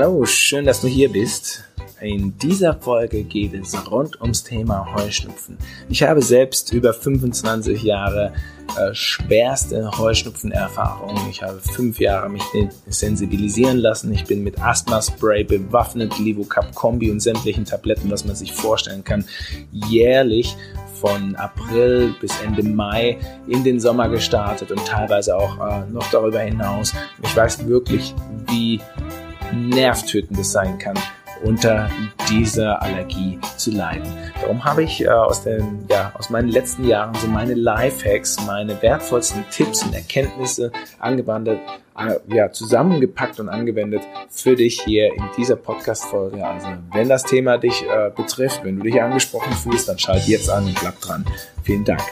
Hallo, schön, dass du hier bist. In dieser Folge geht es rund ums Thema Heuschnupfen. Ich habe selbst über 25 Jahre äh, schwerste Heuschnupfenerfahrung. Ich habe fünf Jahre mich sensibilisieren lassen. Ich bin mit Asthma-Spray bewaffnet, Livocap Kombi und sämtlichen Tabletten, was man sich vorstellen kann, jährlich von April bis Ende Mai in den Sommer gestartet und teilweise auch äh, noch darüber hinaus. Ich weiß wirklich, wie nervtötend es sein kann, unter dieser Allergie zu leiden. Darum habe ich äh, aus, den, ja, aus meinen letzten Jahren so meine Lifehacks, meine wertvollsten Tipps und Erkenntnisse angewandt, äh, ja, zusammengepackt und angewendet für dich hier in dieser Podcast-Folge. Also, wenn das Thema dich äh, betrifft, wenn du dich angesprochen fühlst, dann schalt jetzt an und bleib dran. Vielen Dank.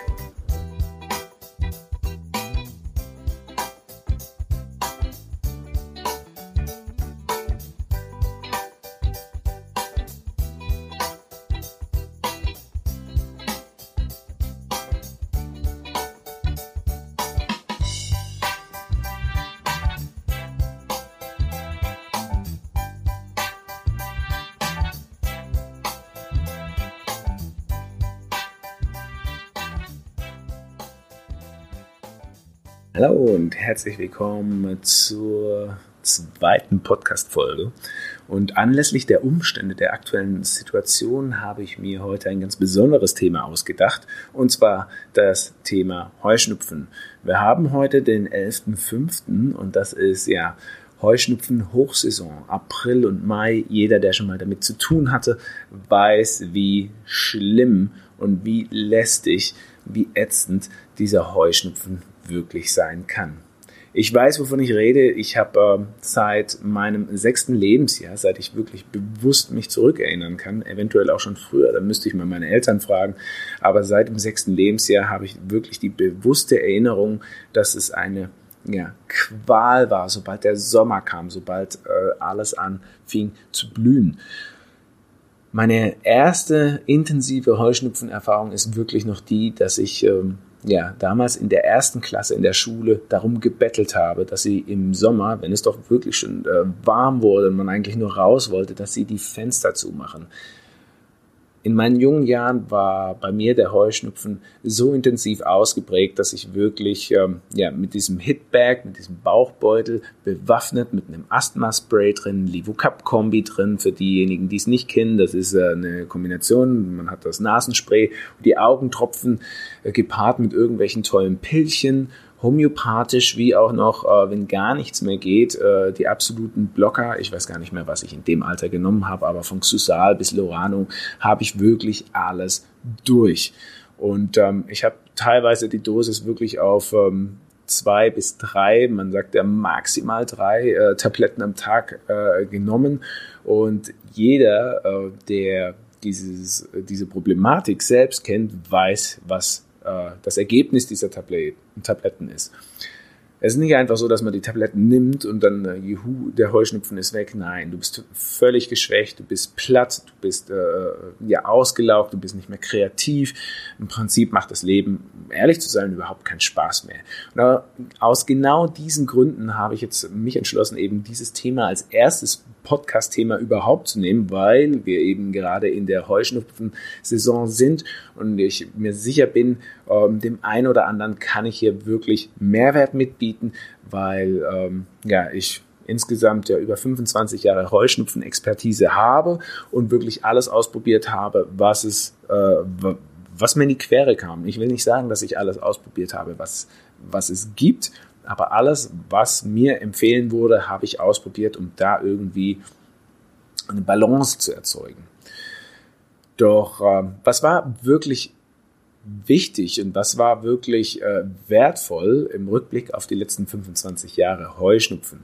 Hallo und herzlich willkommen zur zweiten Podcast-Folge. Und anlässlich der Umstände der aktuellen Situation habe ich mir heute ein ganz besonderes Thema ausgedacht, und zwar das Thema Heuschnupfen. Wir haben heute den 11.05. und das ist ja Heuschnupfen Hochsaison, April und Mai. Jeder, der schon mal damit zu tun hatte, weiß, wie schlimm und wie lästig, wie ätzend dieser Heuschnupfen wirklich sein kann. Ich weiß, wovon ich rede. Ich habe äh, seit meinem sechsten Lebensjahr, seit ich wirklich bewusst mich zurückerinnern kann, eventuell auch schon früher, da müsste ich mal meine Eltern fragen, aber seit dem sechsten Lebensjahr habe ich wirklich die bewusste Erinnerung, dass es eine ja, Qual war, sobald der Sommer kam, sobald äh, alles anfing zu blühen. Meine erste intensive Heuschnupfenerfahrung ist wirklich noch die, dass ich ähm, ja, damals in der ersten Klasse in der Schule darum gebettelt habe, dass sie im Sommer, wenn es doch wirklich schon äh, warm wurde und man eigentlich nur raus wollte, dass sie die Fenster zumachen. In meinen jungen Jahren war bei mir der Heuschnupfen so intensiv ausgeprägt, dass ich wirklich ähm, ja, mit diesem Hitbag, mit diesem Bauchbeutel bewaffnet, mit einem Asthma-Spray drin, Livocap-Kombi drin, für diejenigen, die es nicht kennen, das ist äh, eine Kombination, man hat das Nasenspray und die Augentropfen äh, gepaart mit irgendwelchen tollen Pillchen homöopathisch wie auch noch, äh, wenn gar nichts mehr geht, äh, die absoluten Blocker. Ich weiß gar nicht mehr, was ich in dem Alter genommen habe, aber von Xusal bis Lorano habe ich wirklich alles durch. Und ähm, ich habe teilweise die Dosis wirklich auf ähm, zwei bis drei, man sagt ja maximal drei äh, Tabletten am Tag äh, genommen. Und jeder, äh, der dieses, diese Problematik selbst kennt, weiß, was äh, das Ergebnis dieser Tabletten ist. Es ist nicht einfach so, dass man die Tabletten nimmt und dann, äh, juhu, der Heuschnupfen ist weg. Nein, du bist völlig geschwächt, du bist platt, du bist äh, ja ausgelaugt, du bist nicht mehr kreativ. Im Prinzip macht das Leben, ehrlich zu sein, überhaupt keinen Spaß mehr. Und aus genau diesen Gründen habe ich jetzt mich entschlossen, eben dieses Thema als erstes Podcast-Thema überhaupt zu nehmen, weil wir eben gerade in der Heuschnupfen-Saison sind und ich mir sicher bin, ähm, dem einen oder anderen kann ich hier wirklich Mehrwert mitbieten, weil ähm, ja ich insgesamt ja über 25 Jahre Heuschnupfen-Expertise habe und wirklich alles ausprobiert habe, was es äh, was mir in die Quere kam. Ich will nicht sagen, dass ich alles ausprobiert habe, was, was es gibt, aber alles, was mir empfehlen wurde, habe ich ausprobiert, um da irgendwie eine Balance zu erzeugen. Doch äh, was war wirklich wichtig und was war wirklich äh, wertvoll im Rückblick auf die letzten 25 Jahre Heuschnupfen?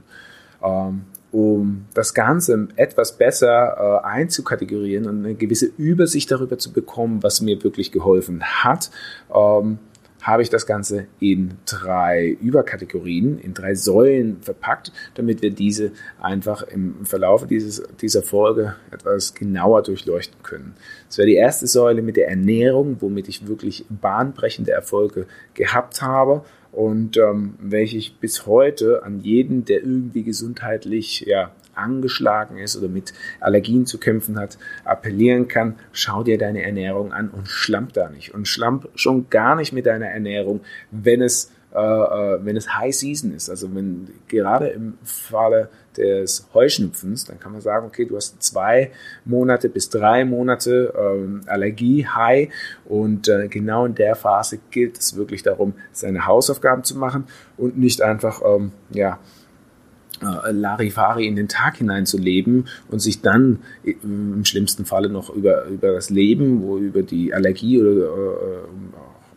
Ähm, um das Ganze etwas besser äh, einzukategorieren und eine gewisse Übersicht darüber zu bekommen, was mir wirklich geholfen hat. Ähm, habe ich das Ganze in drei Überkategorien, in drei Säulen verpackt, damit wir diese einfach im Verlauf dieses, dieser Folge etwas genauer durchleuchten können. Das wäre die erste Säule mit der Ernährung, womit ich wirklich bahnbrechende Erfolge gehabt habe und ähm, welche ich bis heute an jeden, der irgendwie gesundheitlich ja, angeschlagen ist oder mit Allergien zu kämpfen hat, appellieren kann, schau dir deine Ernährung an und schlamp da nicht. Und schlamp schon gar nicht mit deiner Ernährung, wenn es äh, äh, wenn es High Season ist, also wenn gerade im Falle des Heuschnupfens, dann kann man sagen, okay, du hast zwei Monate bis drei Monate ähm, Allergie, High und äh, genau in der Phase gilt es wirklich darum, seine Hausaufgaben zu machen und nicht einfach, ähm, ja, äh, Larifari in den Tag hineinzuleben und sich dann äh, im schlimmsten Falle noch über, über das Leben, wo über die Allergie oder äh,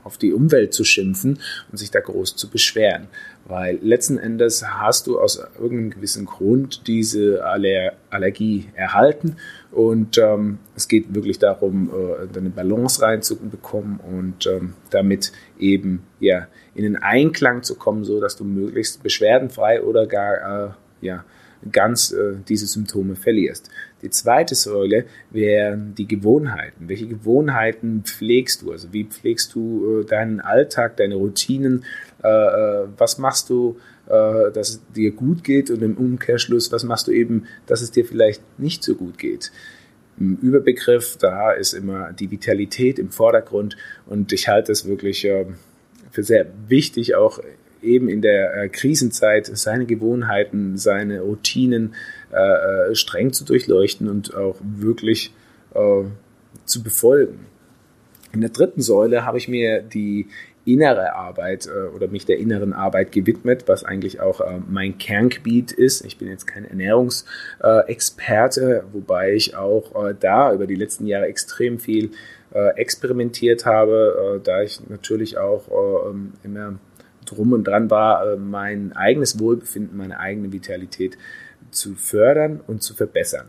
auf die Umwelt zu schimpfen und sich da groß zu beschweren. Weil letzten Endes hast du aus irgendeinem gewissen Grund diese Aller Allergie erhalten. Und ähm, es geht wirklich darum, äh, eine Balance reinzubekommen und ähm, damit eben ja, in den Einklang zu kommen, so dass du möglichst beschwerdenfrei oder gar äh, ja, ganz äh, diese Symptome verlierst. Die zweite Säule wären die Gewohnheiten. Welche Gewohnheiten pflegst du? Also wie pflegst du äh, deinen Alltag, deine Routinen? Äh, äh, was machst du, äh, dass es dir gut geht? Und im Umkehrschluss, was machst du eben, dass es dir vielleicht nicht so gut geht? Im Überbegriff, da ist immer die Vitalität im Vordergrund und ich halte es wirklich äh, für sehr wichtig, auch eben in der äh, Krisenzeit seine Gewohnheiten, seine Routinen äh, äh, streng zu durchleuchten und auch wirklich äh, zu befolgen. In der dritten Säule habe ich mir die innere Arbeit äh, oder mich der inneren Arbeit gewidmet, was eigentlich auch äh, mein Kerngebiet ist. Ich bin jetzt kein Ernährungsexperte, wobei ich auch äh, da über die letzten Jahre extrem viel äh, experimentiert habe, da ich natürlich auch immer drum und dran war, äh, mein eigenes Wohlbefinden, meine eigene Vitalität zu fördern und zu verbessern.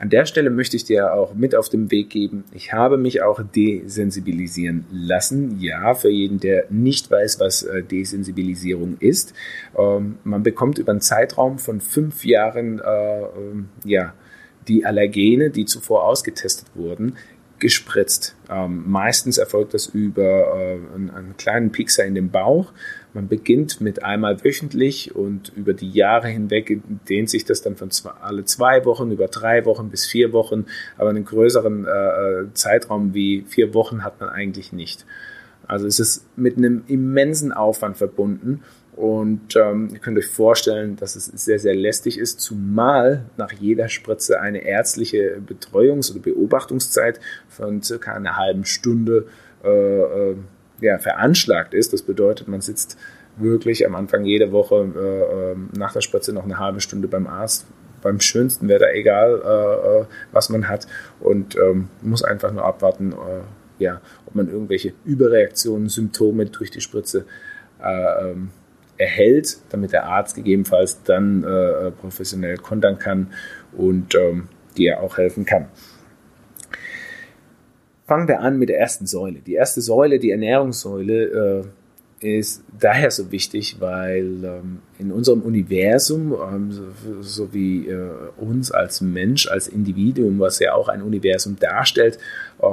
An der Stelle möchte ich dir auch mit auf den Weg geben, ich habe mich auch desensibilisieren lassen. Ja, für jeden, der nicht weiß, was äh, Desensibilisierung ist. Ähm, man bekommt über einen Zeitraum von fünf Jahren äh, ähm, ja, die Allergene, die zuvor ausgetestet wurden, gespritzt. Ähm, meistens erfolgt das über äh, einen, einen, kleinen Pixer in den Bauch. Man beginnt mit einmal wöchentlich und über die Jahre hinweg dehnt sich das dann von zwei, alle zwei Wochen über drei Wochen bis vier Wochen. Aber einen größeren äh, äh Zeitraum wie vier Wochen hat man eigentlich nicht. Also es ist mit einem immensen Aufwand verbunden und ähm, ihr könnt euch vorstellen, dass es sehr, sehr lästig ist, zumal nach jeder Spritze eine ärztliche Betreuungs- oder Beobachtungszeit von circa einer halben Stunde äh, äh, ja, veranschlagt ist. Das bedeutet, man sitzt wirklich am Anfang jeder Woche äh, ähm, nach der Spritze noch eine halbe Stunde beim Arzt. Beim schönsten wäre da egal, äh, äh, was man hat und ähm, muss einfach nur abwarten, äh, ja, ob man irgendwelche Überreaktionen, Symptome durch die Spritze ähm, erhält, damit der Arzt gegebenenfalls dann äh, professionell kontern kann und ähm, dir auch helfen kann. Fangen wir an mit der ersten Säule. Die erste Säule, die Ernährungssäule, äh, ist daher so wichtig, weil ähm, in unserem Universum, ähm, so, so, wie äh, uns als Mensch, als Individuum, was ja auch ein Universum darstellt, äh,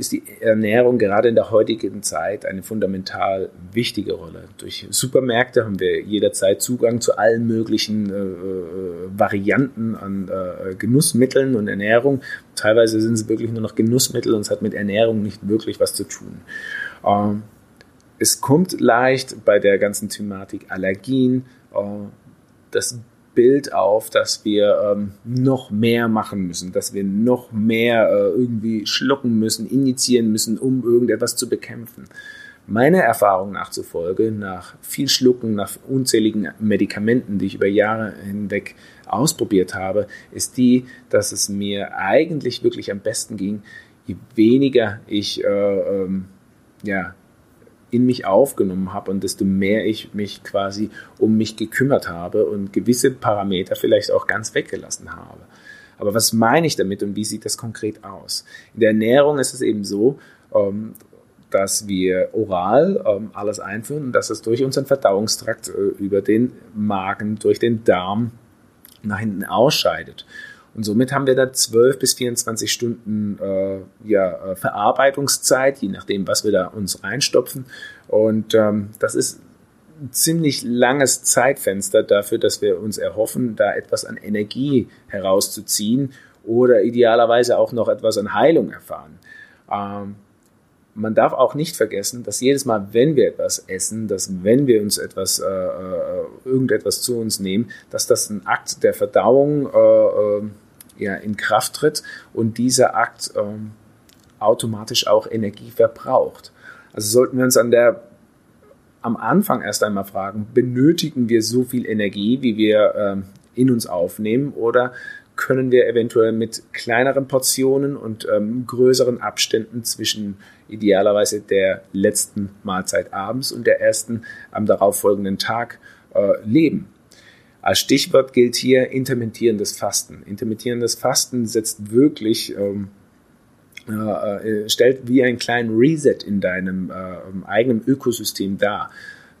ist die Ernährung gerade in der heutigen Zeit eine fundamental wichtige Rolle. Durch Supermärkte haben wir jederzeit Zugang zu allen möglichen äh, äh, Varianten an äh, Genussmitteln und Ernährung. Teilweise sind es wirklich nur noch Genussmittel und es hat mit Ernährung nicht wirklich was zu tun. Ähm, es kommt leicht bei der ganzen Thematik Allergien, äh, das Bild auf, dass wir ähm, noch mehr machen müssen, dass wir noch mehr äh, irgendwie schlucken müssen, injizieren müssen, um irgendetwas zu bekämpfen. Meiner Erfahrung nach zufolge, nach viel Schlucken, nach unzähligen Medikamenten, die ich über Jahre hinweg ausprobiert habe, ist die, dass es mir eigentlich wirklich am besten ging, je weniger ich äh, ähm, ja, in mich aufgenommen habe und desto mehr ich mich quasi um mich gekümmert habe und gewisse Parameter vielleicht auch ganz weggelassen habe. Aber was meine ich damit und wie sieht das konkret aus? In der Ernährung ist es eben so, ähm, dass wir oral ähm, alles einführen und dass es durch unseren Verdauungstrakt äh, über den Magen, durch den Darm nach hinten ausscheidet. Und somit haben wir da 12 bis 24 Stunden äh, ja, äh, Verarbeitungszeit, je nachdem, was wir da uns reinstopfen. Und ähm, das ist ein ziemlich langes Zeitfenster dafür, dass wir uns erhoffen, da etwas an Energie herauszuziehen oder idealerweise auch noch etwas an Heilung erfahren. Ähm, man darf auch nicht vergessen, dass jedes Mal, wenn wir etwas essen, dass wenn wir uns etwas, äh, äh irgendetwas zu uns nehmen, dass das ein Akt der Verdauung äh, äh, ja, in Kraft tritt und dieser Akt äh, automatisch auch Energie verbraucht. Also sollten wir uns an der am Anfang erst einmal fragen, benötigen wir so viel Energie, wie wir ähm, in uns aufnehmen oder können wir eventuell mit kleineren Portionen und ähm, größeren Abständen zwischen idealerweise der letzten Mahlzeit abends und der ersten am darauffolgenden Tag äh, leben. Als Stichwort gilt hier intermittierendes Fasten. Intermittierendes Fasten setzt wirklich, ähm, äh, stellt wie einen kleinen Reset in deinem äh, eigenen Ökosystem dar.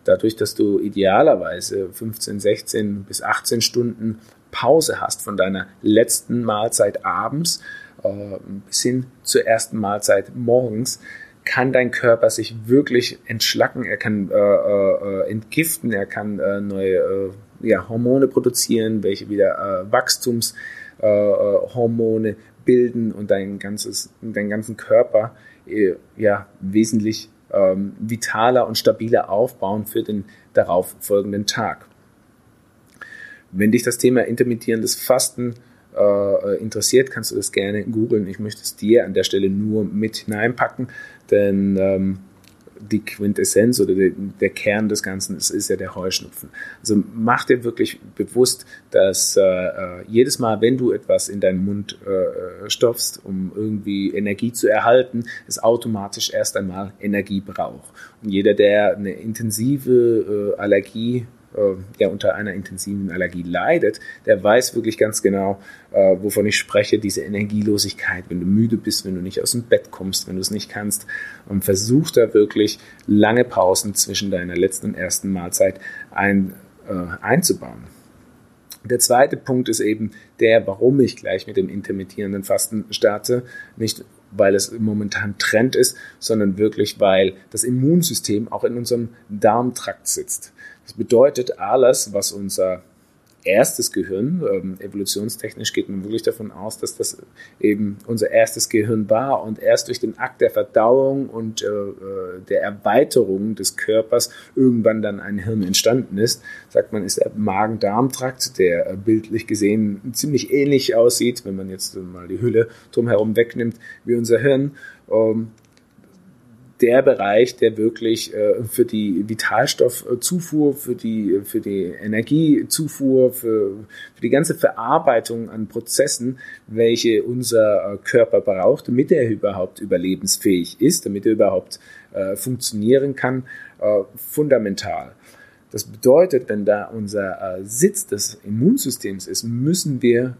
Dadurch, dass du idealerweise 15, 16 bis 18 Stunden Pause hast von deiner letzten Mahlzeit abends äh, bis hin zur ersten Mahlzeit morgens, kann dein Körper sich wirklich entschlacken, er kann äh, äh, entgiften, er kann äh, neue äh, ja, Hormone produzieren, welche wieder äh, Wachstumshormone bilden und dein ganzes, deinen ganzen Körper ja, wesentlich ähm, vitaler und stabiler aufbauen für den darauf folgenden Tag. Wenn dich das Thema intermittierendes Fasten äh, interessiert, kannst du das gerne googeln. Ich möchte es dir an der Stelle nur mit hineinpacken, denn ähm, die Quintessenz oder der, der, Kern des Ganzen ist, ist, ja der Heuschnupfen. Also mach dir wirklich bewusst, dass äh, äh, jedes Mal, wenn du etwas in deinen Mund äh, stopfst, um irgendwie Energie zu erhalten, es automatisch erst einmal Energie braucht. Und jeder, der eine intensive äh, Allergie der unter einer intensiven Allergie leidet, der weiß wirklich ganz genau, äh, wovon ich spreche, diese Energielosigkeit, wenn du müde bist, wenn du nicht aus dem Bett kommst, wenn du es nicht kannst. Und versuch da wirklich lange Pausen zwischen deiner letzten und ersten Mahlzeit ein, äh, einzubauen. Der zweite Punkt ist eben der, warum ich gleich mit dem intermittierenden Fasten starte. Nicht weil es momentan Trend ist, sondern wirklich, weil das Immunsystem auch in unserem Darmtrakt sitzt. Das bedeutet, alles, was unser erstes Gehirn, ähm, evolutionstechnisch geht man wirklich davon aus, dass das eben unser erstes Gehirn war und erst durch den Akt der Verdauung und äh, äh, der Erweiterung des Körpers irgendwann dann ein Hirn entstanden ist. Sagt man, ist der Magen-Darm-Trakt, der äh, bildlich gesehen ziemlich ähnlich aussieht, wenn man jetzt mal die Hülle drumherum wegnimmt, wie unser Hirn. Ähm, der Bereich, der wirklich äh, für die Vitalstoffzufuhr, für die, für die Energiezufuhr, für, für die ganze Verarbeitung an Prozessen, welche unser äh, Körper braucht, damit er überhaupt überlebensfähig ist, damit er überhaupt äh, funktionieren kann, äh, fundamental. Das bedeutet, wenn da unser äh, Sitz des Immunsystems ist, müssen wir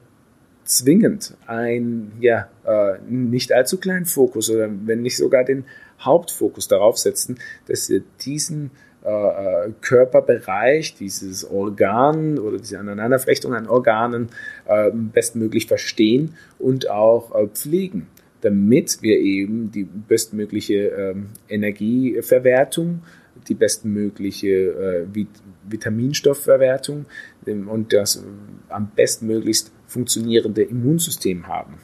zwingend ein ja äh, nicht allzu kleinen Fokus oder wenn nicht sogar den Hauptfokus darauf setzen, dass wir diesen äh, äh, Körperbereich, dieses Organ oder diese Aneinanderflechtung an Organen äh, bestmöglich verstehen und auch äh, pflegen, damit wir eben die bestmögliche ähm, Energieverwertung, die bestmögliche äh, Vit Vitaminstoffverwertung ähm, und das am bestmöglichst funktionierende Immunsystem haben.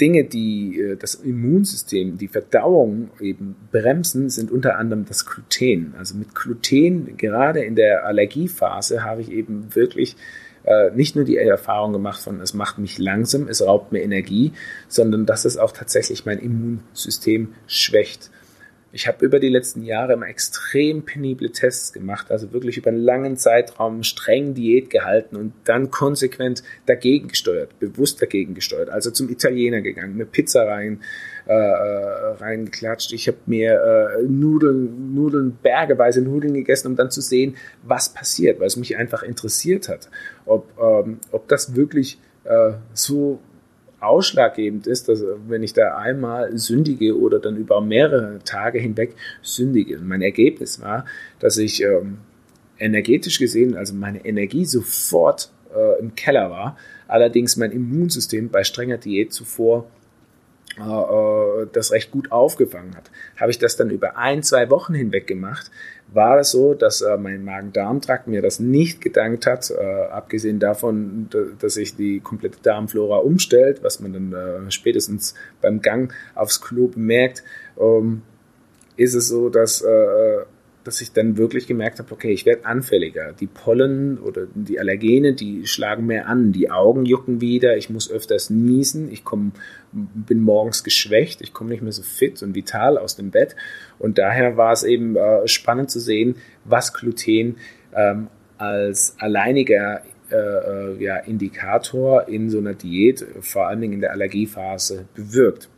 Dinge, die äh, das Immunsystem, die Verdauung eben bremsen, sind unter anderem das Gluten. Also mit Gluten, gerade in der Allergiephase, habe ich eben wirklich äh, nicht nur die Erfahrung gemacht von, es macht mich langsam, es raubt mir Energie, sondern dass es auch tatsächlich mein Immunsystem schwächt. Ich habe über die letzten Jahre immer extrem penible Tests gemacht, also wirklich über einen langen Zeitraum streng Diät gehalten und dann konsequent dagegen gesteuert, bewusst dagegen gesteuert. Also zum Italiener gegangen, mir Pizza rein, äh, äh reingeklatscht. Ich habe mir äh, Nudeln, Nudeln, bergeweise Nudeln gegessen, um dann zu sehen, was passiert, weil es mich einfach interessiert hat, ob, ähm, ob das wirklich äh, so ausschlaggebend ist, dass wenn ich da einmal sündige oder dann über mehrere Tage hinweg sündige. Und mein Ergebnis war, dass ich ähm, energetisch gesehen, also meine Energie sofort äh, im Keller war, allerdings mein Immunsystem bei strenger Diät zuvor äh, das recht gut aufgefangen hat. Habe ich das dann über ein, zwei Wochen hinweg gemacht, war es so, dass äh, mein Magen-Darm-Trakt mir das nicht gedankt hat, äh, abgesehen davon, dass sich die komplette Darmflora umstellt, was man dann äh, spätestens beim Gang aufs Klo bemerkt, ähm, ist es so, dass äh, dass ich dann wirklich gemerkt habe, okay, ich werde anfälliger. Die Pollen oder die Allergene, die schlagen mehr an. Die Augen jucken wieder, ich muss öfters niesen, ich komm, bin morgens geschwächt, ich komme nicht mehr so fit und vital aus dem Bett. Und daher war es eben äh, spannend zu sehen, was Gluten ähm, als alleiniger äh, äh ja, Indikator in so einer Diät, vor allen Dingen in der Allergiephase, bewirkt.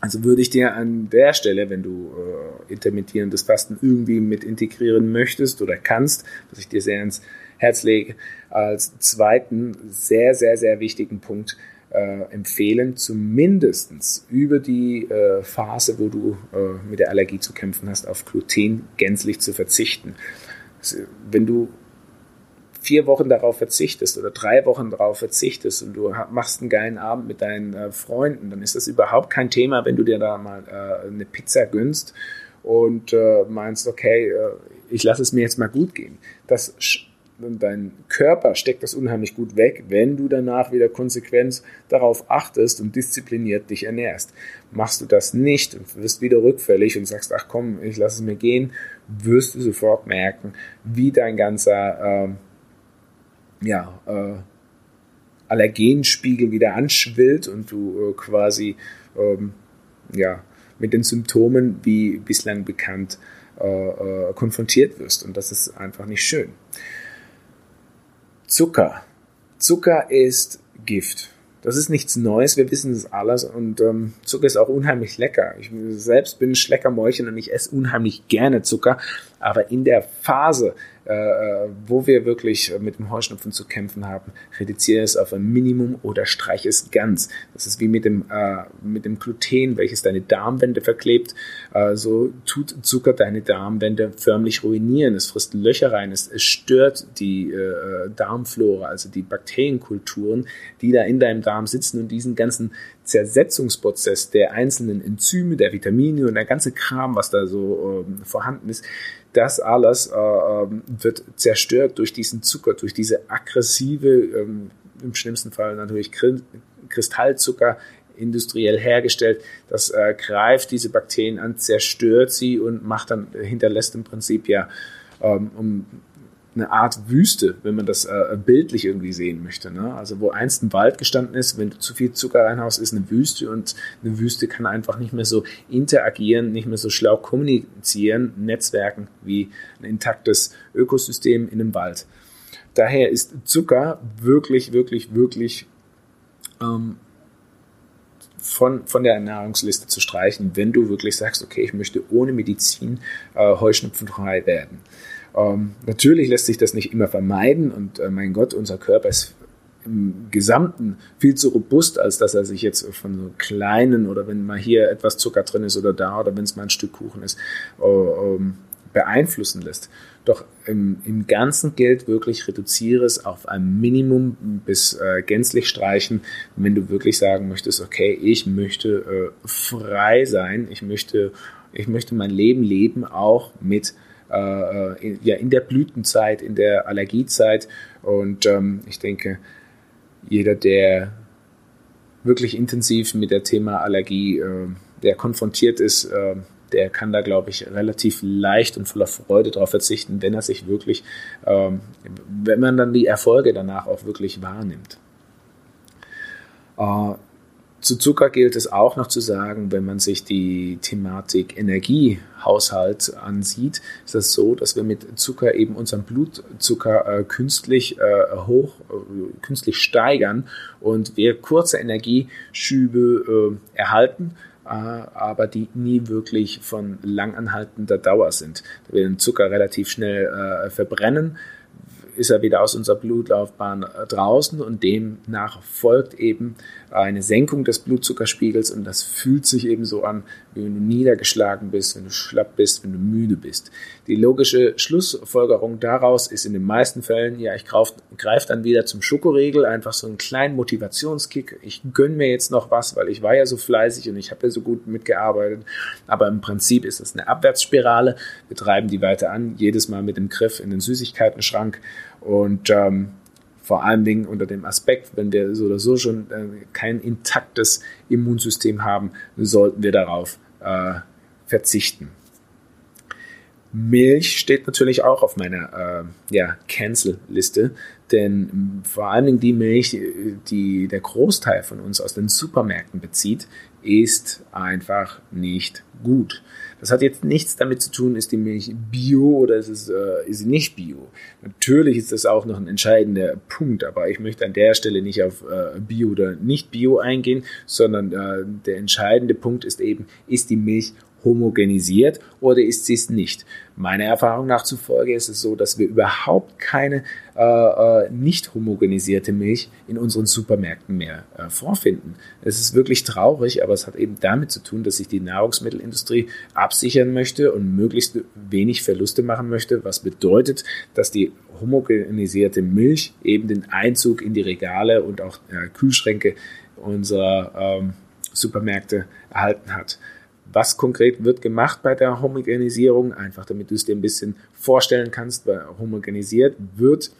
Also würde ich dir an der Stelle, wenn du äh, intermittierendes Fasten irgendwie mit integrieren möchtest oder kannst, was ich dir sehr ins Herz lege, als zweiten sehr, sehr, sehr wichtigen Punkt äh, empfehlen, zumindest über die äh, Phase, wo du äh, mit der Allergie zu kämpfen hast, auf Gluten gänzlich zu verzichten. Also, wenn du vier Wochen darauf verzichtest oder drei Wochen darauf verzichtest und du machst einen geilen Abend mit deinen äh, Freunden, dann ist das überhaupt kein Thema, wenn du dir da mal äh, eine Pizza gönnst und äh, meinst, okay, äh, ich lasse es mir jetzt mal gut gehen. Das dein Körper steckt das unheimlich gut weg, wenn du danach wieder konsequent darauf achtest und diszipliniert dich ernährst. Machst du das nicht und wirst wieder rückfällig und sagst, ach komm, ich lasse es mir gehen, wirst du sofort merken, wie dein ganzer äh, ja, äh, Allergenspiegel wieder anschwillt und du äh, quasi ähm, ja, mit den Symptomen, wie bislang bekannt, äh, äh, konfrontiert wirst. Und das ist einfach nicht schön. Zucker. Zucker ist Gift. Das ist nichts Neues, wir wissen das alles und ähm, Zucker ist auch unheimlich lecker. Ich selbst bin ein Schleckermäulchen und ich esse unheimlich gerne Zucker, aber in der Phase, wo wir wirklich mit dem Heuschnupfen zu kämpfen haben, reduziere es auf ein Minimum oder streiche es ganz. Das ist wie mit dem, äh, mit dem Gluten, welches deine Darmwände verklebt. Äh, so tut Zucker deine Darmwände förmlich ruinieren. Es frisst Löcher rein, es, es stört die äh, Darmflora, also die Bakterienkulturen, die da in deinem Darm sitzen und diesen ganzen Zersetzungsprozess der einzelnen Enzyme, der Vitamine und der ganze Kram, was da so äh, vorhanden ist, das alles äh, ähm, wird zerstört durch diesen Zucker, durch diese aggressive, ähm, im schlimmsten Fall natürlich Kristallzucker industriell hergestellt. Das äh, greift diese Bakterien an, zerstört sie und macht dann, hinterlässt im Prinzip ja ähm, um eine Art Wüste, wenn man das äh, bildlich irgendwie sehen möchte. Ne? Also wo einst ein Wald gestanden ist, wenn du zu viel Zucker reinhaust, ist eine Wüste und eine Wüste kann einfach nicht mehr so interagieren, nicht mehr so schlau kommunizieren, Netzwerken wie ein intaktes Ökosystem in einem Wald. Daher ist Zucker wirklich, wirklich, wirklich ähm, von, von der Ernährungsliste zu streichen, wenn du wirklich sagst, okay, ich möchte ohne Medizin äh, heuschnupfenfrei werden. Ähm, natürlich lässt sich das nicht immer vermeiden und äh, mein Gott, unser Körper ist im Gesamten viel zu robust, als dass er sich jetzt von so kleinen oder wenn mal hier etwas Zucker drin ist oder da oder wenn es mal ein Stück Kuchen ist, äh, ähm, beeinflussen lässt. Doch im, im Ganzen gilt wirklich, reduziere es auf ein Minimum bis äh, gänzlich streichen, wenn du wirklich sagen möchtest, okay, ich möchte äh, frei sein, ich möchte, ich möchte mein Leben leben, auch mit äh, in, ja, in der Blütenzeit, in der Allergiezeit. Und ähm, ich denke, jeder, der wirklich intensiv mit dem Thema Allergie äh, der konfrontiert ist, äh, der kann da, glaube ich, relativ leicht und voller Freude darauf verzichten, wenn er sich wirklich, ähm, wenn man dann die Erfolge danach auch wirklich wahrnimmt. Äh, zu Zucker gilt es auch noch zu sagen, wenn man sich die Thematik Energiehaushalt ansieht, ist das so, dass wir mit Zucker eben unseren Blutzucker äh, künstlich äh, hoch, äh, künstlich steigern und wir kurze Energieschübe äh, erhalten, äh, aber die nie wirklich von langanhaltender Dauer sind. Da wir den Zucker relativ schnell äh, verbrennen, ist er wieder aus unserer Blutlaufbahn draußen und demnach folgt eben eine Senkung des Blutzuckerspiegels und das fühlt sich eben so an, wie wenn du niedergeschlagen bist, wenn du schlapp bist, wenn du müde bist. Die logische Schlussfolgerung daraus ist in den meisten Fällen, ja, ich greife dann wieder zum Schokoriegel, einfach so einen kleinen Motivationskick. Ich gönne mir jetzt noch was, weil ich war ja so fleißig und ich habe ja so gut mitgearbeitet. Aber im Prinzip ist es eine Abwärtsspirale. Wir treiben die weiter an, jedes Mal mit dem Griff in den Süßigkeiten-Schrank und ähm, vor allen Dingen unter dem Aspekt, wenn wir so oder so schon äh, kein intaktes Immunsystem haben, sollten wir darauf äh, verzichten. Milch steht natürlich auch auf meiner äh, ja, Cancel-Liste, denn vor allen Dingen die Milch, die der Großteil von uns aus den Supermärkten bezieht, ist einfach nicht gut. Das hat jetzt nichts damit zu tun, ist die Milch bio oder ist, es, äh, ist sie nicht bio. Natürlich ist das auch noch ein entscheidender Punkt, aber ich möchte an der Stelle nicht auf äh, bio oder nicht bio eingehen, sondern äh, der entscheidende Punkt ist eben, ist die Milch homogenisiert oder ist sie es nicht? Meiner Erfahrung nach zufolge ist es so, dass wir überhaupt keine äh, äh, nicht homogenisierte Milch in unseren Supermärkten mehr äh, vorfinden. Es ist wirklich traurig, aber es hat eben damit zu tun, dass sich die Nahrungsmittelindustrie absichern möchte und möglichst wenig Verluste machen möchte, was bedeutet, dass die homogenisierte Milch eben den Einzug in die Regale und auch äh, Kühlschränke unserer ähm, Supermärkte erhalten hat. Was konkret wird gemacht bei der Homogenisierung? Einfach damit du es dir ein bisschen vorstellen kannst, weil homogenisiert wird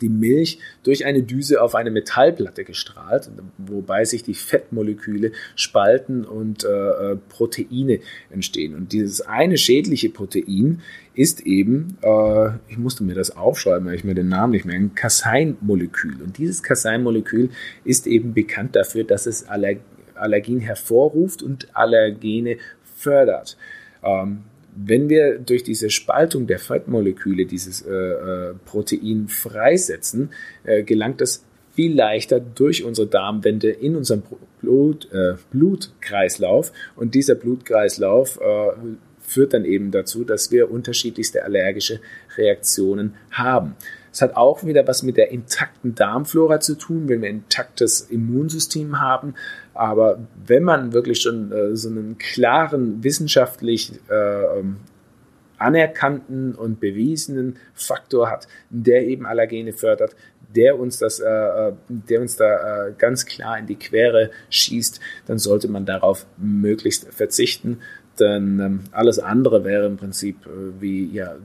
die Milch durch eine Düse auf eine Metallplatte gestrahlt, wobei sich die Fettmoleküle spalten und äh, äh, Proteine entstehen. Und dieses eine schädliche Protein ist eben, äh, ich musste mir das aufschreiben, weil ich mir den Namen nicht mehr, ein Caseinmolekül. Und dieses Caseinmolekül ist eben bekannt dafür, dass es Aller Allergien hervorruft und Allergene fördert. Ähm, wenn wir durch diese Spaltung der Fettmoleküle dieses äh, äh, Protein freisetzen, äh, gelangt es viel leichter durch unsere Darmwände in unseren Blut, äh, Blutkreislauf. Und dieser Blutkreislauf äh, führt dann eben dazu, dass wir unterschiedlichste allergische Reaktionen haben. Es hat auch wieder was mit der intakten Darmflora zu tun, wenn wir ein intaktes Immunsystem haben. Aber wenn man wirklich schon äh, so einen klaren wissenschaftlich äh, anerkannten und bewiesenen Faktor hat, der eben Allergene fördert, der uns das, äh, äh der uns da äh, ganz klar in die Quere schießt, dann sollte man darauf möglichst verzichten. Denn ähm, alles andere wäre im Prinzip äh, wie ja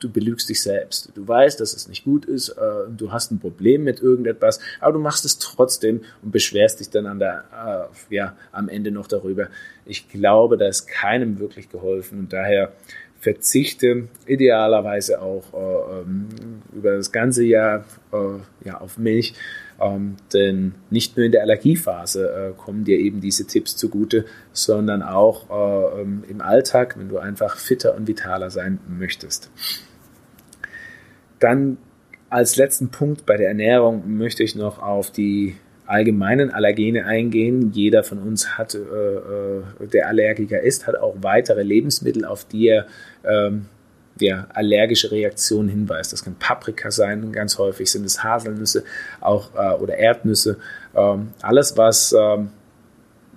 du belügst dich selbst. Du weißt, dass es nicht gut ist, äh, du hast ein Problem mit irgendetwas, aber du machst es trotzdem und beschwerst dich dann an der, äh, ja, am Ende noch darüber. Ich glaube, da ist keinem wirklich geholfen und daher verzichte idealerweise auch äh, ähm, über das ganze Jahr äh, ja, auf Milch. Ähm, denn nicht nur in der Allergiephase äh, kommen dir eben diese Tipps zugute, sondern auch äh, ähm, im Alltag, wenn du einfach fitter und vitaler sein möchtest. Dann als letzten Punkt bei der Ernährung möchte ich noch auf die allgemeinen Allergene eingehen. Jeder von uns hat, äh, äh, der Allergiker ist, hat auch weitere Lebensmittel, auf die er ähm, ja, allergische Reaktionen hinweist. Das kann Paprika sein, ganz häufig sind es Haselnüsse auch, äh, oder Erdnüsse. Ähm, alles, was ähm,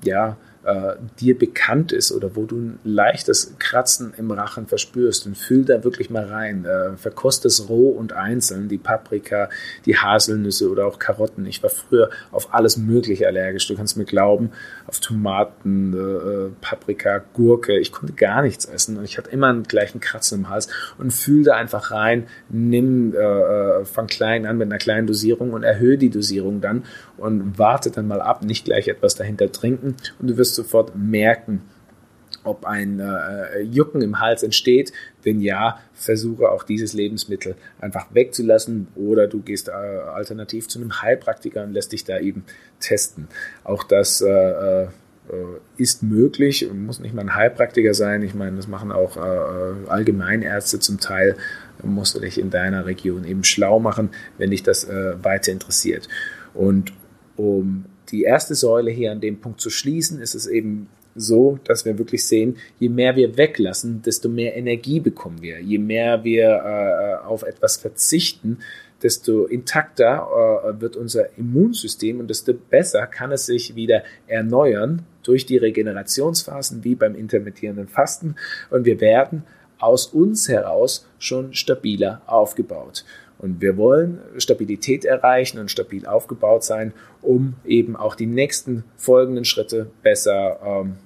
ja, äh, dir bekannt ist oder wo du ein leichtes Kratzen im Rachen verspürst und fühl da wirklich mal rein. Äh, verkost es roh und einzeln, die Paprika, die Haselnüsse oder auch Karotten. Ich war früher auf alles Mögliche allergisch. Du kannst mir glauben, auf Tomaten, äh, Paprika, Gurke. Ich konnte gar nichts essen und ich hatte immer einen gleichen Kratzen im Hals und fühl da einfach rein, nimm, äh, äh, fang klein an mit einer kleinen Dosierung und erhöhe die Dosierung dann und warte dann mal ab, nicht gleich etwas dahinter trinken und du wirst sofort merken, ob ein äh, Jucken im Hals entsteht. Wenn ja, versuche auch dieses Lebensmittel einfach wegzulassen oder du gehst äh, alternativ zu einem Heilpraktiker und lässt dich da eben testen. Auch das äh, äh ist möglich muss nicht mal ein Heilpraktiker sein. Ich meine, das machen auch äh, Allgemeinärzte zum Teil. Musst du dich in deiner Region eben schlau machen, wenn dich das äh, weiter interessiert. Und um die erste Säule hier an dem Punkt zu schließen, ist es eben so, dass wir wirklich sehen, je mehr wir weglassen, desto mehr Energie bekommen wir. Je mehr wir äh, auf etwas verzichten, desto intakter äh, wird unser Immunsystem und desto besser kann es sich wieder erneuern durch die Regenerationsphasen wie beim intermittierenden Fasten und wir werden aus uns heraus schon stabiler aufgebaut. Und wir wollen Stabilität erreichen und stabil aufgebaut sein, um eben auch die nächsten folgenden Schritte besser ähm,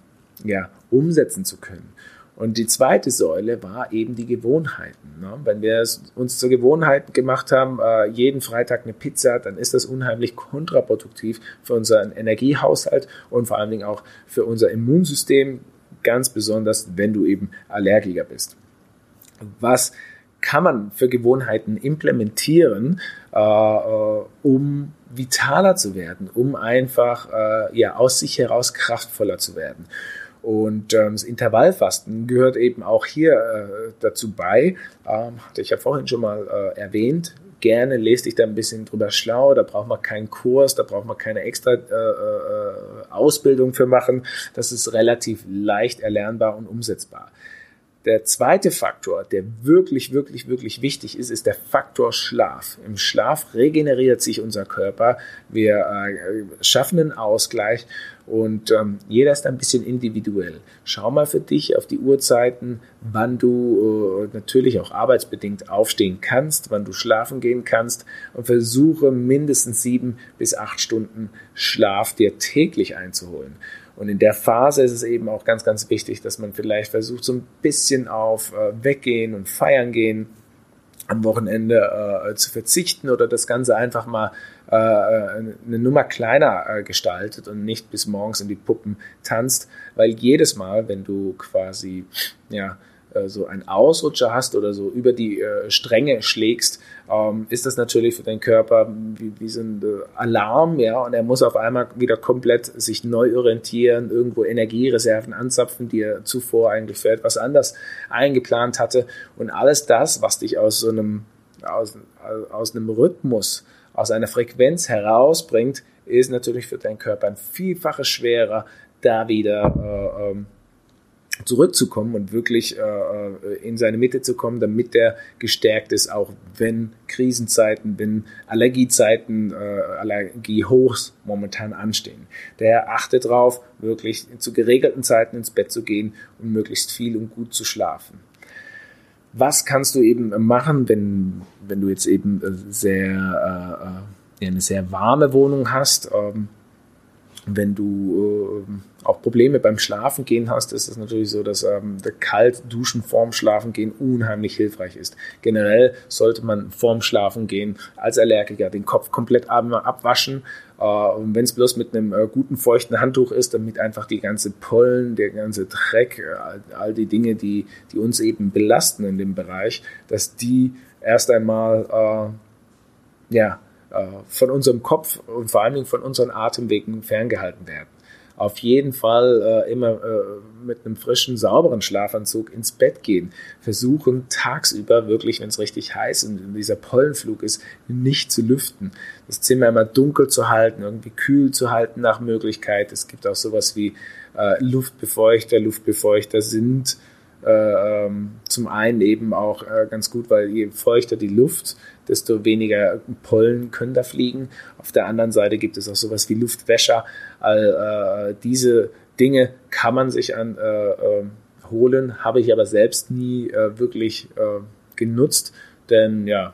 ja, umsetzen zu können. Und die zweite Säule war eben die Gewohnheiten. Ne? Wenn wir es uns zur Gewohnheit gemacht haben, äh, jeden Freitag eine Pizza, dann ist das unheimlich kontraproduktiv für unseren Energiehaushalt und vor allen Dingen auch für unser Immunsystem, ganz besonders, wenn du eben Allergiker bist. Was kann man für Gewohnheiten implementieren, äh, äh, um vitaler zu werden, um einfach äh, ja, aus sich heraus kraftvoller zu werden. Und ähm, das Intervallfasten gehört eben auch hier äh, dazu bei. Ähm, hatte ich ja vorhin schon mal äh, erwähnt. Gerne lest dich da ein bisschen drüber schlau. Da braucht man keinen Kurs, da braucht man keine extra äh, äh Ausbildung für machen. Das ist relativ leicht erlernbar und umsetzbar. Der zweite Faktor, der wirklich, wirklich, wirklich wichtig ist, ist der Faktor Schlaf. Im Schlaf regeneriert sich unser Körper. Wir äh, schaffen einen Ausgleich und ähm, jeder ist ein bisschen individuell. Schau mal für dich auf die Uhrzeiten, wann du äh, natürlich auch arbeitsbedingt aufstehen kannst, wann du schlafen gehen kannst und versuche mindestens sieben bis acht Stunden Schlaf dir täglich einzuholen. Und in der Phase ist es eben auch ganz, ganz wichtig, dass man vielleicht versucht, so ein bisschen auf äh, Weggehen und Feiern gehen am Wochenende äh, zu verzichten oder das Ganze einfach mal äh, eine Nummer kleiner äh, gestaltet und nicht bis morgens in die Puppen tanzt, weil jedes Mal, wenn du quasi ja äh, so einen Ausrutscher hast oder so über die äh, Stränge schlägst, ähm, ist das natürlich für deinen Körper wie, wie so ein äh, Alarm, ja, und er muss auf einmal wieder komplett sich neu orientieren, irgendwo Energiereserven anzapfen, die er zuvor eigentlich für etwas anders eingeplant hatte. Und alles das, was dich aus so einem, aus, aus einem Rhythmus, aus einer Frequenz herausbringt, ist natürlich für deinen Körper ein Vielfaches schwerer, da wieder äh, ähm, zurückzukommen und wirklich äh, äh, in seine Mitte zu kommen, damit er gestärkt ist, auch wenn Krisenzeiten, wenn Allergiezeiten, äh, Allergiehochs momentan anstehen. Daher achte darauf, wirklich zu geregelten Zeiten ins Bett zu gehen und möglichst viel und gut zu schlafen. Was kannst du eben machen, wenn, wenn du jetzt eben sehr, äh, äh eine sehr warme Wohnung hast? Ähm, wenn du äh, auch Probleme beim Schlafengehen hast, ist es natürlich so, dass ähm, der Kaltduschen vorm Schlafengehen unheimlich hilfreich ist. Generell sollte man vorm Schlafengehen als Allergiker den Kopf komplett abwaschen. Äh, und wenn es bloß mit einem äh, guten feuchten Handtuch ist, damit einfach die ganze Pollen, der ganze Dreck, äh, all die Dinge, die, die uns eben belasten in dem Bereich, dass die erst einmal äh, ja, von unserem Kopf und vor allen Dingen von unseren Atemwegen ferngehalten werden. Auf jeden Fall äh, immer äh, mit einem frischen, sauberen Schlafanzug ins Bett gehen. Versuchen tagsüber wirklich, wenn es richtig heiß und dieser Pollenflug ist, nicht zu lüften. Das Zimmer immer dunkel zu halten, irgendwie kühl zu halten nach Möglichkeit. Es gibt auch sowas wie äh, Luftbefeuchter. Luftbefeuchter sind äh, ähm, zum einen eben auch äh, ganz gut, weil je feuchter die Luft, desto weniger Pollen können da fliegen. Auf der anderen Seite gibt es auch sowas wie Luftwäscher. All äh, diese Dinge kann man sich an äh, äh, holen, habe ich aber selbst nie äh, wirklich genutzt, denn ja,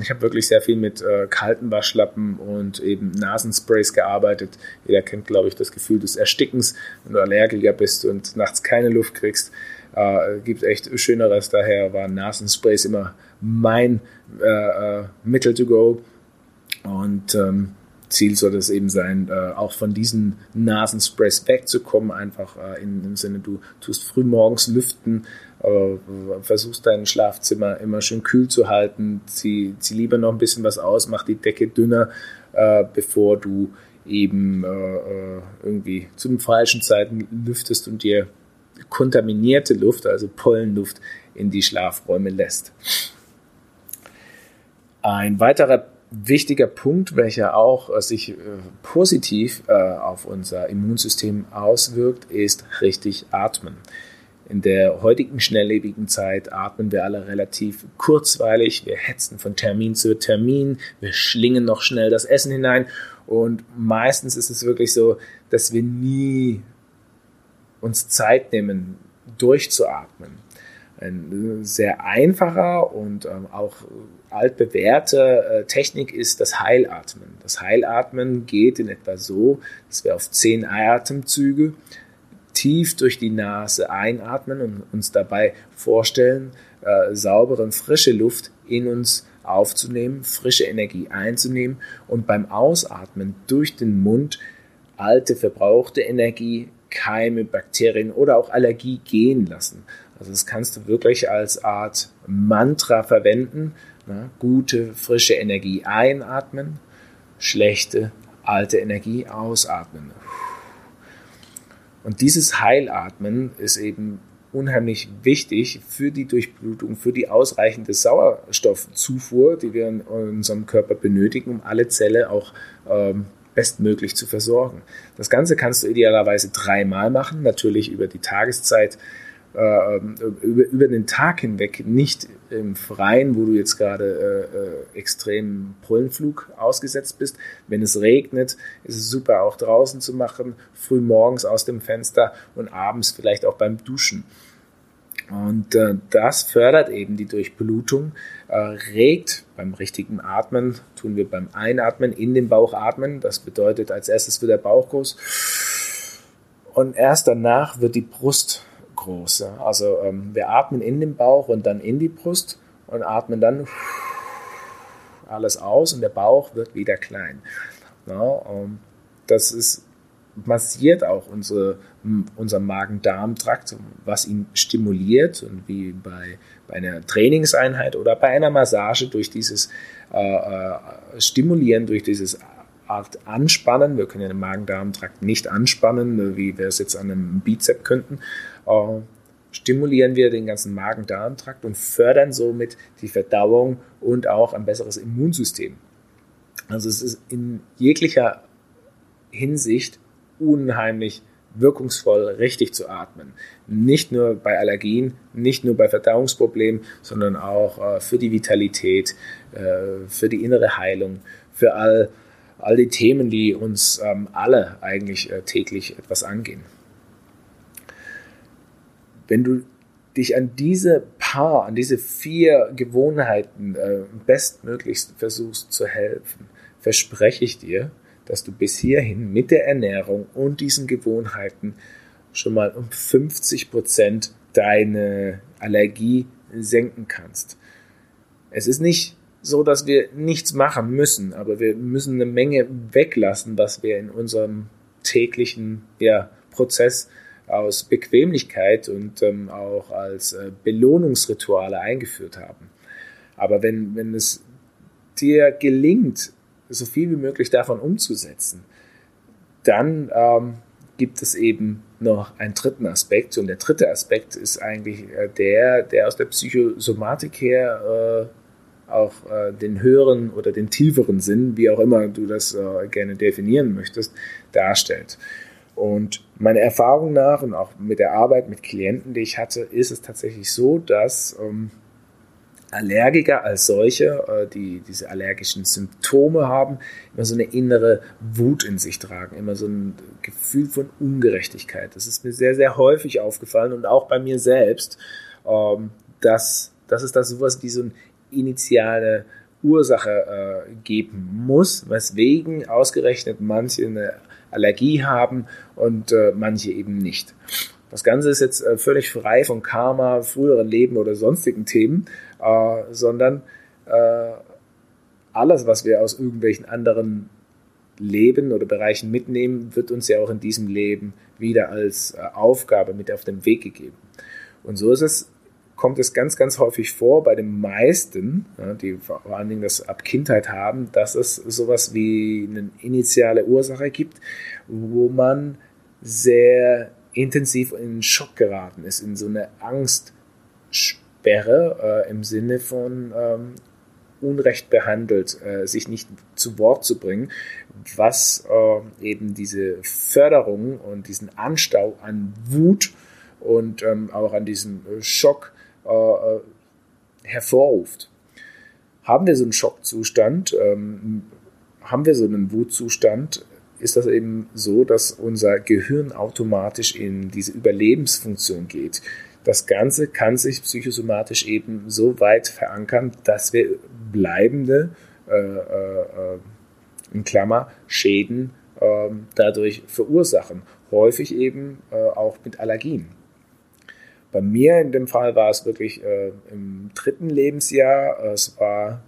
ich habe wirklich sehr viel mit äh, kalten Waschlappen und eben Nasensprays gearbeitet. Jeder kennt, glaube ich, das Gefühl des Erstickens, wenn du Allergiker bist und nachts keine Luft kriegst. Äh, gibt echt Schöneres, daher waren Nasensprays immer mein äh, äh, Mittel to go. Und ähm, Ziel soll es eben sein, äh, auch von diesen Nasensprays wegzukommen. Einfach äh, in, im Sinne, du tust früh morgens lüften, äh, versuchst dein Schlafzimmer immer schön kühl zu halten, zieh, zieh lieber noch ein bisschen was aus, mach die Decke dünner, äh, bevor du eben äh, irgendwie zu den falschen Zeiten lüftest und dir kontaminierte Luft, also Pollenluft, in die Schlafräume lässt. Ein weiterer wichtiger Punkt, welcher auch äh, sich äh, positiv äh, auf unser Immunsystem auswirkt, ist richtig atmen. In der heutigen schnelllebigen Zeit atmen wir alle relativ kurzweilig. Wir hetzen von Termin zu Termin. Wir schlingen noch schnell das Essen hinein. Und meistens ist es wirklich so, dass wir nie uns Zeit nehmen, durchzuatmen. Ein sehr einfacher und ähm, auch altbewährte äh, Technik ist das Heilatmen. Das Heilatmen geht in etwa so, dass wir auf zehn Atemzüge tief durch die Nase einatmen und uns dabei vorstellen, äh, saubere und frische Luft in uns aufzunehmen, frische Energie einzunehmen und beim Ausatmen durch den Mund alte, verbrauchte Energie, Keime, Bakterien oder auch Allergie gehen lassen. Also das kannst du wirklich als Art Mantra verwenden. Ne? Gute, frische Energie einatmen, schlechte, alte Energie ausatmen. Und dieses Heilatmen ist eben unheimlich wichtig für die Durchblutung, für die ausreichende Sauerstoffzufuhr, die wir in unserem Körper benötigen, um alle Zellen auch ähm, bestmöglich zu versorgen. Das Ganze kannst du idealerweise dreimal machen, natürlich über die Tageszeit äh, über, über den Tag hinweg nicht im Freien, wo du jetzt gerade äh, äh, extrem Pollenflug ausgesetzt bist. Wenn es regnet, ist es super auch draußen zu machen, früh morgens aus dem Fenster und abends vielleicht auch beim Duschen. Und äh, das fördert eben die Durchblutung, äh, regt beim richtigen Atmen, tun wir beim Einatmen in den Bauch atmen. Das bedeutet, als erstes wird der Bauch groß und erst danach wird die Brust groß. Ja. Also ähm, wir atmen in den Bauch und dann in die Brust und atmen dann alles aus und der Bauch wird wieder klein. Ja, ähm, das ist massiert auch unsere, unser Magen-Darm-Trakt, was ihn stimuliert und wie bei, bei einer Trainingseinheit oder bei einer Massage durch dieses äh, äh Stimulieren, durch dieses Art anspannen. Wir können den Magen-Darm-Trakt nicht anspannen, wie wir es jetzt an einem Bizep könnten. Äh, stimulieren wir den ganzen Magen-Darm-Trakt und fördern somit die Verdauung und auch ein besseres Immunsystem. Also es ist in jeglicher Hinsicht unheimlich wirkungsvoll richtig zu atmen. Nicht nur bei Allergien, nicht nur bei Verdauungsproblemen, sondern auch äh, für die Vitalität, äh, für die innere Heilung, für all all die Themen, die uns ähm, alle eigentlich äh, täglich etwas angehen. Wenn du dich an diese paar, an diese vier Gewohnheiten äh, bestmöglichst versuchst zu helfen, verspreche ich dir, dass du bis hierhin mit der Ernährung und diesen Gewohnheiten schon mal um 50 Prozent deine Allergie senken kannst. Es ist nicht so, dass wir nichts machen müssen, aber wir müssen eine Menge weglassen, was wir in unserem täglichen ja, Prozess aus Bequemlichkeit und ähm, auch als äh, Belohnungsrituale eingeführt haben. Aber wenn, wenn es dir gelingt, so viel wie möglich davon umzusetzen, dann ähm, gibt es eben noch einen dritten Aspekt. Und der dritte Aspekt ist eigentlich äh, der, der aus der Psychosomatik her äh, auch äh, den höheren oder den tieferen Sinn, wie auch immer du das äh, gerne definieren möchtest, darstellt. Und meiner Erfahrung nach und auch mit der Arbeit mit Klienten, die ich hatte, ist es tatsächlich so, dass ähm, Allergiker als solche, äh, die diese allergischen Symptome haben, immer so eine innere Wut in sich tragen, immer so ein Gefühl von Ungerechtigkeit. Das ist mir sehr, sehr häufig aufgefallen und auch bei mir selbst, ähm, dass, dass es da sowas wie so ein initiale Ursache äh, geben muss, weswegen ausgerechnet manche eine Allergie haben und äh, manche eben nicht. Das Ganze ist jetzt äh, völlig frei von Karma, früheren Leben oder sonstigen Themen, äh, sondern äh, alles, was wir aus irgendwelchen anderen Leben oder Bereichen mitnehmen, wird uns ja auch in diesem Leben wieder als äh, Aufgabe mit auf den Weg gegeben. Und so ist es kommt es ganz, ganz häufig vor bei den meisten, ja, die vor allen Dingen das ab Kindheit haben, dass es sowas wie eine initiale Ursache gibt, wo man sehr intensiv in Schock geraten ist, in so eine Angstsperre äh, im Sinne von ähm, unrecht behandelt, äh, sich nicht zu Wort zu bringen, was äh, eben diese Förderung und diesen Anstau an Wut und ähm, auch an diesem Schock hervorruft. Haben wir so einen Schockzustand, ähm, haben wir so einen Wutzustand, ist das eben so, dass unser Gehirn automatisch in diese Überlebensfunktion geht. Das Ganze kann sich psychosomatisch eben so weit verankern, dass wir bleibende, äh, äh, in Klammer, Schäden äh, dadurch verursachen. Häufig eben äh, auch mit Allergien. Bei mir in dem Fall war es wirklich äh, im dritten Lebensjahr. Es war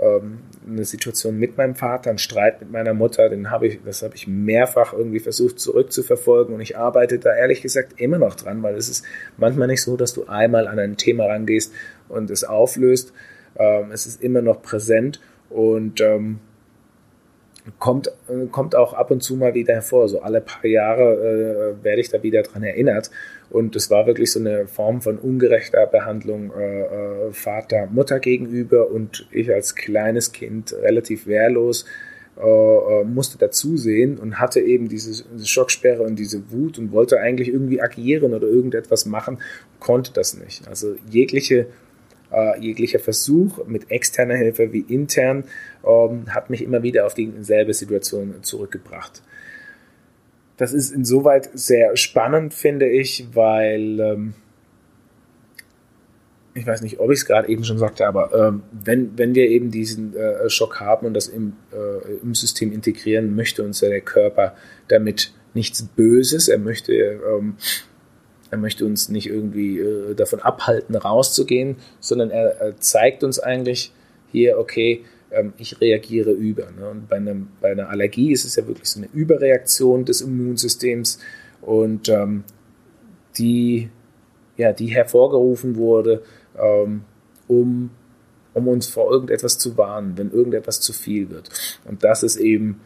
ähm, eine Situation mit meinem Vater, ein Streit mit meiner Mutter, den habe ich, das habe ich mehrfach irgendwie versucht zurückzuverfolgen und ich arbeite da ehrlich gesagt immer noch dran, weil es ist manchmal nicht so, dass du einmal an ein Thema rangehst und es auflöst. Ähm, es ist immer noch präsent und ähm, kommt, kommt auch ab und zu mal wieder hervor. So alle paar Jahre äh, werde ich da wieder dran erinnert. Und es war wirklich so eine Form von ungerechter Behandlung äh, äh, Vater, Mutter gegenüber und ich als kleines Kind relativ wehrlos äh, äh musste dazusehen und hatte eben diese, diese Schocksperre und diese Wut und wollte eigentlich irgendwie agieren oder irgendetwas machen, konnte das nicht. Also jegliche äh, jeglicher Versuch mit externer Hilfe wie intern ähm, hat mich immer wieder auf dieselbe Situation zurückgebracht. Das ist insoweit sehr spannend, finde ich, weil ähm, ich weiß nicht, ob ich es gerade eben schon sagte, aber ähm, wenn, wenn wir eben diesen äh, Schock haben und das im, äh, im System integrieren, möchte uns ja der Körper damit nichts Böses. Er möchte ähm, er möchte uns nicht irgendwie äh, davon abhalten, rauszugehen, sondern er, er, zeigt uns eigentlich hier, okay, ähm, ich reagiere über. Ne? Und bei, einem, bei, einer Allergie ist es ja wirklich so eine Überreaktion des Immunsystems und ähm, die, ja, die hervorgerufen wurde, ähm, um, um uns vor irgendetwas zu warnen, wenn irgendetwas zu viel wird. Und das ist eben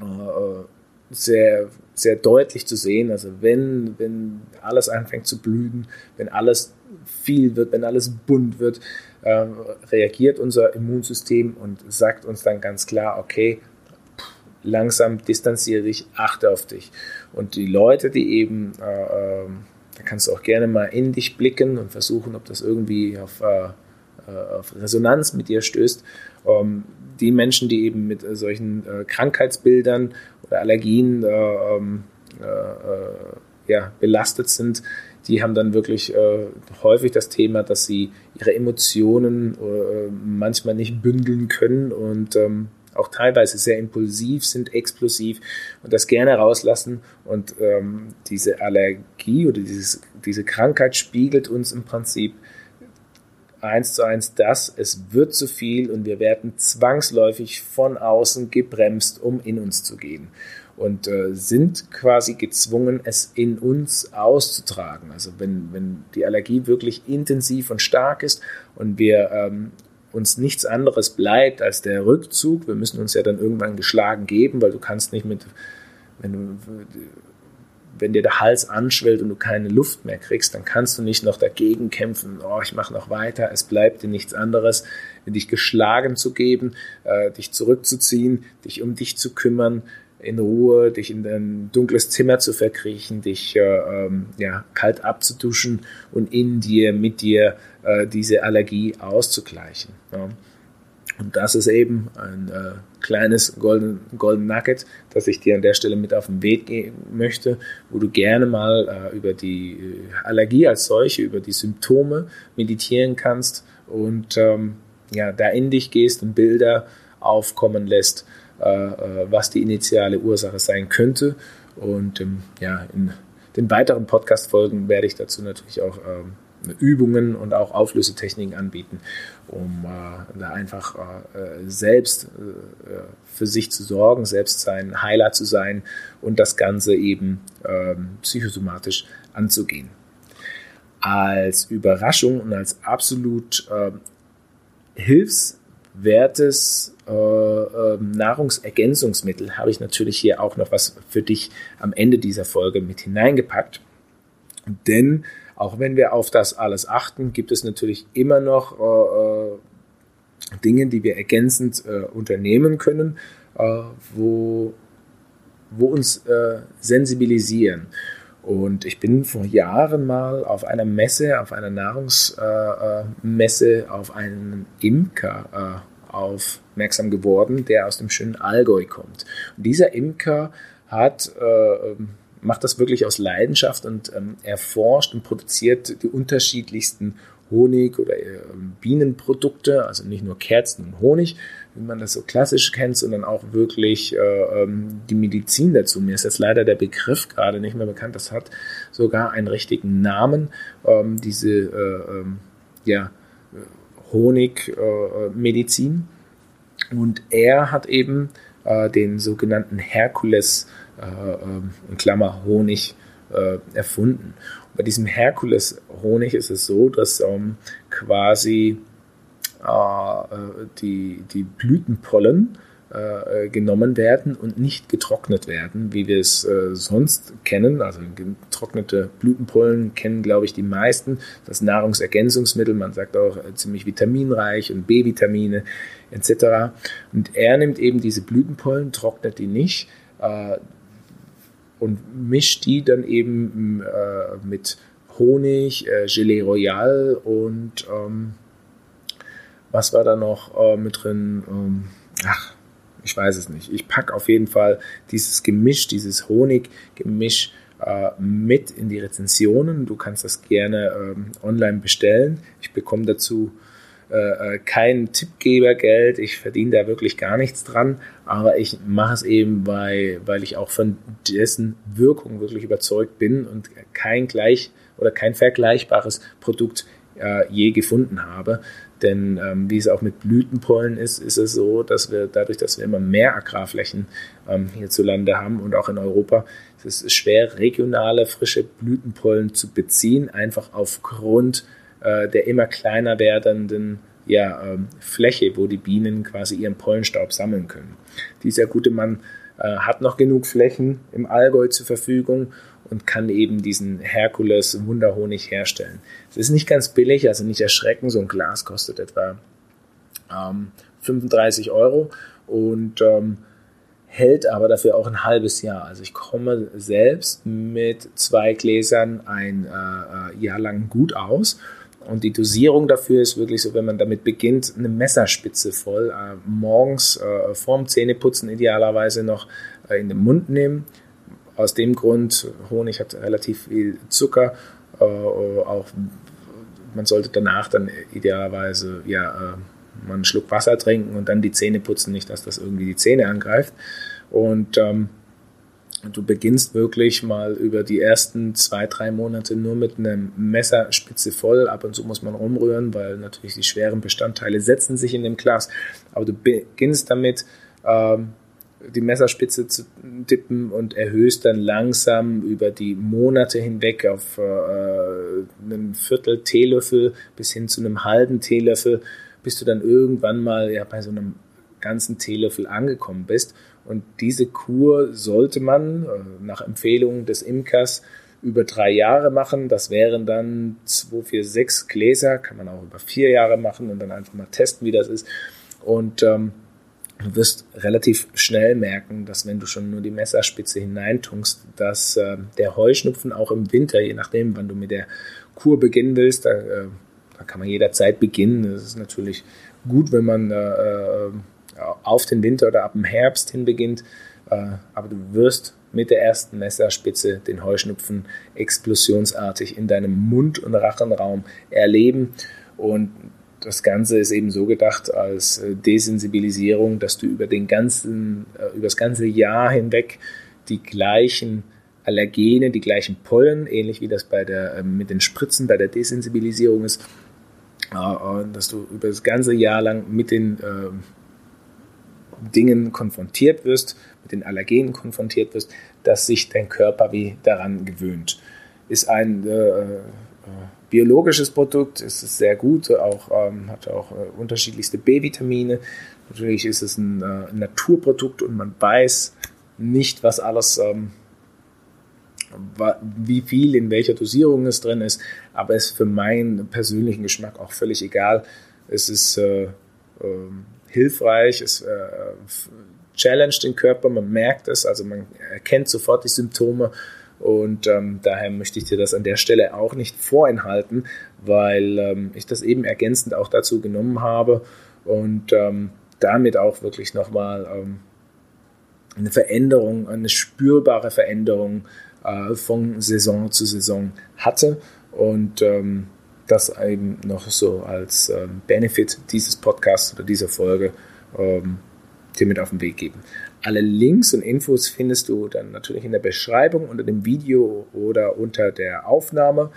äh, sehr sehr deutlich zu sehen. Also wenn, wenn alles anfängt zu blühen, wenn alles viel wird, wenn alles bunt wird, äh, reagiert unser Immunsystem und sagt uns dann ganz klar, okay, langsam distanziere dich, achte auf dich. Und die Leute, die eben, äh, äh, da kannst du auch gerne mal in dich blicken und versuchen, ob das irgendwie auf, äh, äh, auf Resonanz mit dir stößt. Ähm, die Menschen, die eben mit solchen äh, Krankheitsbildern oder Allergien äh, ähm, äh, äh, ja, belastet sind, die haben dann wirklich äh, häufig das Thema, dass sie ihre Emotionen äh, manchmal nicht bündeln können und ähm, auch teilweise sehr impulsiv sind, explosiv und das gerne rauslassen. Und ähm, diese Allergie oder dieses, diese Krankheit spiegelt uns im Prinzip eins zu eins das, es wird zu viel und wir werden zwangsläufig von außen gebremst, um in uns zu gehen und äh, sind quasi gezwungen, es in uns auszutragen. Also wenn, wenn die Allergie wirklich intensiv und stark ist und wir ähm, uns nichts anderes bleibt als der Rückzug, wir müssen uns ja dann irgendwann geschlagen geben, weil du kannst nicht mit, wenn du wenn dir der Hals anschwillt und du keine Luft mehr kriegst, dann kannst du nicht noch dagegen kämpfen, oh, ich mache noch weiter, es bleibt dir nichts anderes, dich geschlagen zu geben, äh, dich zurückzuziehen, dich um dich zu kümmern, in Ruhe, dich in ein dunkles Zimmer zu verkriechen, dich äh, ähm, ja, kalt abzuduschen und in dir, mit dir äh, diese Allergie auszugleichen. Ja. Und das ist eben ein äh, kleines Golden, Golden Nugget, das ich dir an der Stelle mit auf den Weg geben möchte, wo du gerne mal äh, über die äh, Allergie als solche, über die Symptome meditieren kannst und ähm, ja, da in dich gehst und Bilder aufkommen lässt, äh, äh, was die initiale Ursache sein könnte. Und ähm, ja, in den weiteren Podcast-Folgen werde ich dazu natürlich auch ähm, Übungen und auch Auflösetechniken anbieten, um äh, da einfach äh, selbst äh, für sich zu sorgen, selbst sein Heiler zu sein und das Ganze eben ähm, psychosomatisch anzugehen. Als Überraschung und als absolut äh, hilfswertes äh, äh, Nahrungsergänzungsmittel habe ich natürlich hier auch noch was für dich am Ende dieser Folge mit hineingepackt. Denn auch wenn wir auf das alles achten, gibt es natürlich immer noch äh, äh Dinge, die wir ergänzend äh, unternehmen können, äh, wo, wo uns äh, sensibilisieren. Und ich bin vor Jahren mal auf einer Messe, auf einer Nahrungsmesse, äh, auf einen Imker aufmerksam geworden, der aus dem schönen Allgäu kommt. Und dieser Imker hat äh, macht das wirklich aus Leidenschaft und ähm, erforscht und produziert die unterschiedlichsten Honig- oder äh, Bienenprodukte, also nicht nur Kerzen und Honig, wie man das so klassisch kennt, sondern auch wirklich äh, ähm, die Medizin dazu. Mir ist jetzt leider der Begriff gerade nicht mehr bekannt. Das hat sogar einen richtigen Namen. Ähm, diese äh, ähm, ja, Honigmedizin. Äh, und er hat eben äh, den sogenannten Herkules, äh, ähm, in Klammer Honig, äh, erfunden. Und bei diesem Herkules-Honig ist es so, dass ähm, quasi äh, die, die Blütenpollen äh, genommen werden und nicht getrocknet werden, wie wir es äh, sonst kennen. Also getrocknete Blütenpollen kennen, glaube ich, die meisten. Das Nahrungsergänzungsmittel, man sagt auch ziemlich vitaminreich und B-Vitamine etc. Und er nimmt eben diese Blütenpollen, trocknet die nicht und mischt die dann eben äh, mit Honig, äh, Gelee Royal und ähm, was war da noch äh, mit drin? Ähm, ach, ich weiß es nicht. Ich packe auf jeden Fall dieses Gemisch, dieses Honiggemisch äh, mit in die Rezensionen. Du kannst das gerne ähm, online bestellen. Ich bekomme dazu äh, äh, kein Tippgebergeld. Ich verdiene da wirklich gar nichts dran. Aber ich mache es eben, weil, weil ich auch von dessen Wirkung wirklich überzeugt bin und kein gleich oder kein vergleichbares Produkt äh, je gefunden habe. Denn ähm, wie es auch mit Blütenpollen ist, ist es so, dass wir dadurch, dass wir immer mehr Agrarflächen ähm, hierzulande haben und auch in Europa, ist es schwer, regionale frische Blütenpollen zu beziehen, einfach aufgrund äh, der immer kleiner werdenden ja, ähm, Fläche, wo die Bienen quasi ihren Pollenstaub sammeln können. Dieser gute Mann äh, hat noch genug Flächen im Allgäu zur Verfügung und kann eben diesen Herkules Wunderhonig herstellen. Es ist nicht ganz billig, also nicht erschrecken, so ein Glas kostet etwa ähm, 35 Euro und ähm, hält aber dafür auch ein halbes Jahr. Also ich komme selbst mit zwei Gläsern ein äh, äh Jahr lang gut aus. Und die Dosierung dafür ist wirklich so, wenn man damit beginnt, eine Messerspitze voll äh, morgens äh, vorm Zähneputzen idealerweise noch äh, in den Mund nehmen, aus dem Grund, Honig hat relativ viel Zucker, äh, auch man sollte danach dann idealerweise ja äh, mal einen Schluck Wasser trinken und dann die Zähne putzen, nicht, dass das irgendwie die Zähne angreift. Und ähm, du beginnst wirklich mal über die ersten zwei, drei Monate nur mit einer Messerspitze voll. Ab und zu muss man rumrühren, weil natürlich die schweren Bestandteile setzen sich in dem Glas. Aber du beginnst damit, ähm, die Messerspitze zu tippen und erhöhst dann langsam über die Monate hinweg auf äh, einen Viertel Teelöffel bis hin zu einem halben Teelöffel, bis du dann irgendwann mal ja, bei so einem ganzen Teelöffel angekommen bist. Und diese Kur sollte man äh, nach Empfehlung des Imkers über drei Jahre machen. Das wären dann zwei, vier, sechs Gläser, kann man auch über vier Jahre machen und dann einfach mal testen, wie das ist. Und ähm, Du wirst relativ schnell merken, dass wenn du schon nur die Messerspitze hineintunkst, dass äh, der Heuschnupfen auch im Winter, je nachdem, wann du mit der Kur beginnen willst, da, äh, da kann man jederzeit beginnen. Das ist natürlich gut, wenn man äh, äh auf den Winter oder ab dem Herbst hin beginnt. Äh, aber du wirst mit der ersten Messerspitze den Heuschnupfen explosionsartig in deinem Mund- und Rachenraum erleben. Und das Ganze ist eben so gedacht als äh, Desensibilisierung, dass du über den ganzen, äh, über das ganze Jahr hinweg die gleichen Allergene, die gleichen Pollen, ähnlich wie das bei der, mit den Spritzen bei der Desensibilisierung ist, äh, dass du über das ganze Jahr lang mit den Dingen konfrontiert wirst, mit den Allergenen konfrontiert wirst, dass sich dein Körper wie daran gewöhnt. Ist ein äh, biologisches Produkt, es ist sehr gut, auch, ähm, hat auch äh, unterschiedlichste B-Vitamine. Natürlich ist es ein äh, Naturprodukt und man weiß nicht, was alles, ähm, wie viel in welcher Dosierung es drin ist, aber es ist für meinen persönlichen Geschmack auch völlig egal. Es ist äh, äh, hilfreich, es äh, challenge den Körper, man merkt es, also man erkennt sofort die Symptome Und ähm, daher möchte ich dir das an der Stelle auch nicht vorenthalten, weil ähm, ich das eben ergänzend auch dazu genommen habe und ähm, damit auch wirklich nochmal ähm, eine Veränderung, eine spürbare Veränderung äh, von Saison zu Saison hatte. Und ähm, das eben noch so als ähm, Benefit dieses Podcasts oder dieser Folge ähm, dir mit auf den Weg geben. Alle Links und Infos findest du dann natürlich in der Beschreibung unter dem Video oder unter der Aufnahme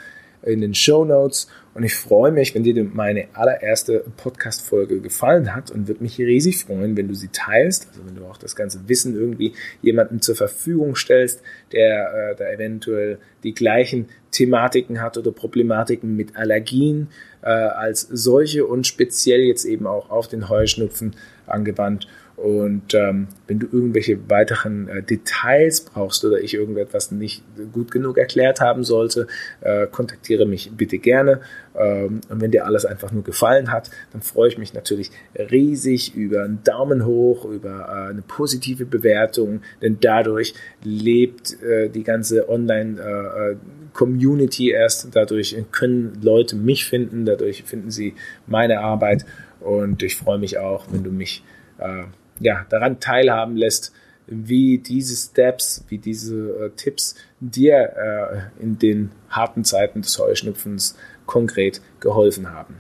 in den Show Notes. Und ich freue mich, wenn dir meine allererste Podcast-Folge gefallen hat und würde mich riesig freuen, wenn du sie teilst. Also wenn du auch das ganze Wissen irgendwie jemandem zur Verfügung stellst, der äh, da eventuell die gleichen Thematiken hat oder Problematiken mit Allergien äh, als solche und speziell jetzt eben auch auf den Heuschnupfen angewandt. Und ähm, wenn du irgendwelche weiteren äh, Details brauchst oder ich irgendetwas nicht gut genug erklärt haben sollte, äh, kontaktiere mich bitte gerne. Ähm, und wenn dir alles einfach nur gefallen hat, dann freue ich mich natürlich riesig über einen Daumen hoch, über äh, eine positive Bewertung, denn dadurch lebt äh, die ganze Online-Community äh, erst. Dadurch können Leute mich finden, dadurch finden sie meine Arbeit. Und ich freue mich auch, wenn du mich äh, ja, daran teilhaben lässt, wie diese Steps, wie diese äh, Tipps dir äh, in den harten Zeiten des Heuschnupfens konkret geholfen haben.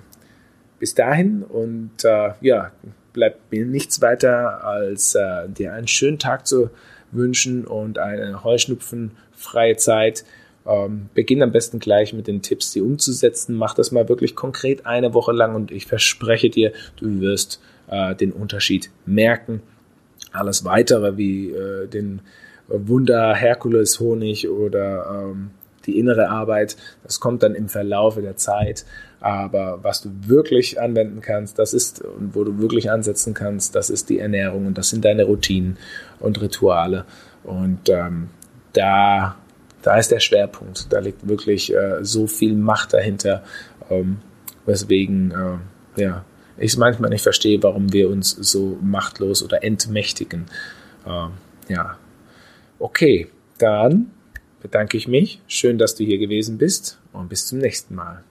Bis dahin und äh, ja, bleibt mir nichts weiter, als äh, dir einen schönen Tag zu wünschen und eine heuschnupfenfreie Zeit. Ähm, beginn am besten gleich mit den Tipps, die umzusetzen. Mach das mal wirklich konkret eine Woche lang und ich verspreche dir, du wirst äh, den Unterschied merken. Alles weitere wie äh, den Wunder Herkules Honig oder ähm, die innere Arbeit, das kommt dann im Verlaufe der Zeit. Aber was du wirklich anwenden kannst, das ist, und wo du wirklich ansetzen kannst, das ist die Ernährung und das sind deine Routinen und Rituale. Und ähm, da, da ist der Schwerpunkt. Da liegt wirklich äh, so viel Macht dahinter, ähm, weswegen äh, ja, ich manchmal nicht verstehe, warum wir uns so machtlos oder entmächtigen. Äh, ja, okay, dann bedanke ich mich. Schön, dass du hier gewesen bist und bis zum nächsten Mal.